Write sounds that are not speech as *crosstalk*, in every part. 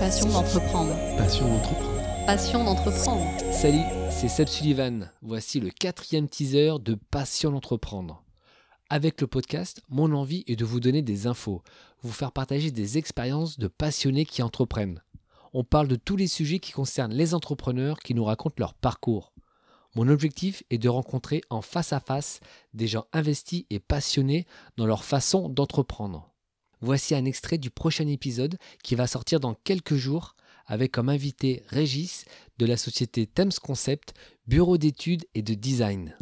Passion d'entreprendre. Passion d'entreprendre. Passion d'entreprendre. Salut, c'est Seb Sullivan. Voici le quatrième teaser de Passion d'entreprendre. Avec le podcast, mon envie est de vous donner des infos, vous faire partager des expériences de passionnés qui entreprennent. On parle de tous les sujets qui concernent les entrepreneurs qui nous racontent leur parcours. Mon objectif est de rencontrer en face à face des gens investis et passionnés dans leur façon d'entreprendre. Voici un extrait du prochain épisode qui va sortir dans quelques jours avec comme invité Régis de la société Thames Concept, bureau d'études et de design.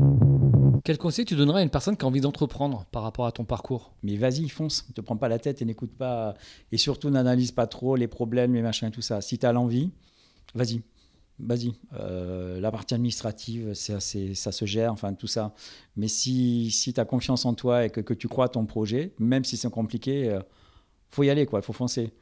Quel conseil tu donnerais à une personne qui a envie d'entreprendre par rapport à ton parcours? Mais vas-y, fonce, ne te prends pas la tête et n'écoute pas. Et surtout, n'analyse pas trop les problèmes, les machins et tout ça. Si tu as l'envie, vas-y. Vas-y. Euh, la partie administrative, c'est, ça se gère, enfin tout ça. Mais si, si tu as confiance en toi et que, que, tu crois à ton projet, même si c'est compliqué, il faut y aller. Il faut foncer.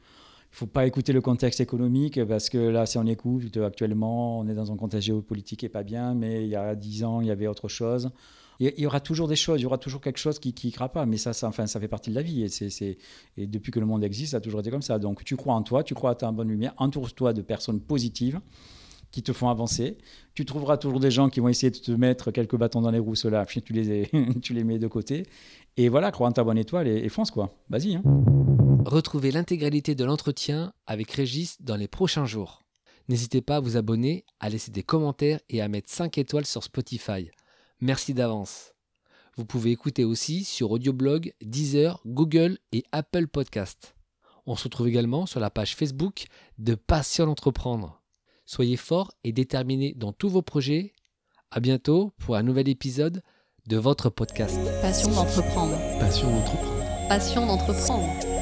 Il faut pas écouter le contexte économique parce que là, si on écoute, actuellement, on est dans un contexte géopolitique et pas bien, mais il y a 10 ans, il y avait autre chose. Il y aura toujours des choses, il y aura toujours quelque chose qui ne pas, mais ça, ça, enfin, ça fait partie de la vie. Et, c'est, et depuis que le monde existe, ça a toujours été comme ça. Donc, tu crois en toi, tu crois à ta bonne lumière, entoure-toi de personnes positives qui te font avancer. Tu trouveras toujours des gens qui vont essayer de te mettre quelques bâtons dans les roues, ceux-là, tu les, *laughs* tu les mets de côté. Et voilà, crois en ta bonne étoile et, fonce, quoi. Vas-y. Hein. Retrouvez l'intégralité de l'entretien avec Régis dans les prochains jours. N'hésitez pas à vous abonner, à laisser des commentaires et à mettre 5 étoiles sur Spotify. Merci d'avance. Vous pouvez écouter aussi sur Audioblog, Deezer, Google et Apple Podcast. On se retrouve également sur la page Facebook de Passion d'entreprendre. Soyez forts et déterminés dans tous vos projets. À bientôt pour un nouvel épisode de votre podcast. Passion d'entreprendre. Passion d'entreprendre. Passion d'entreprendre.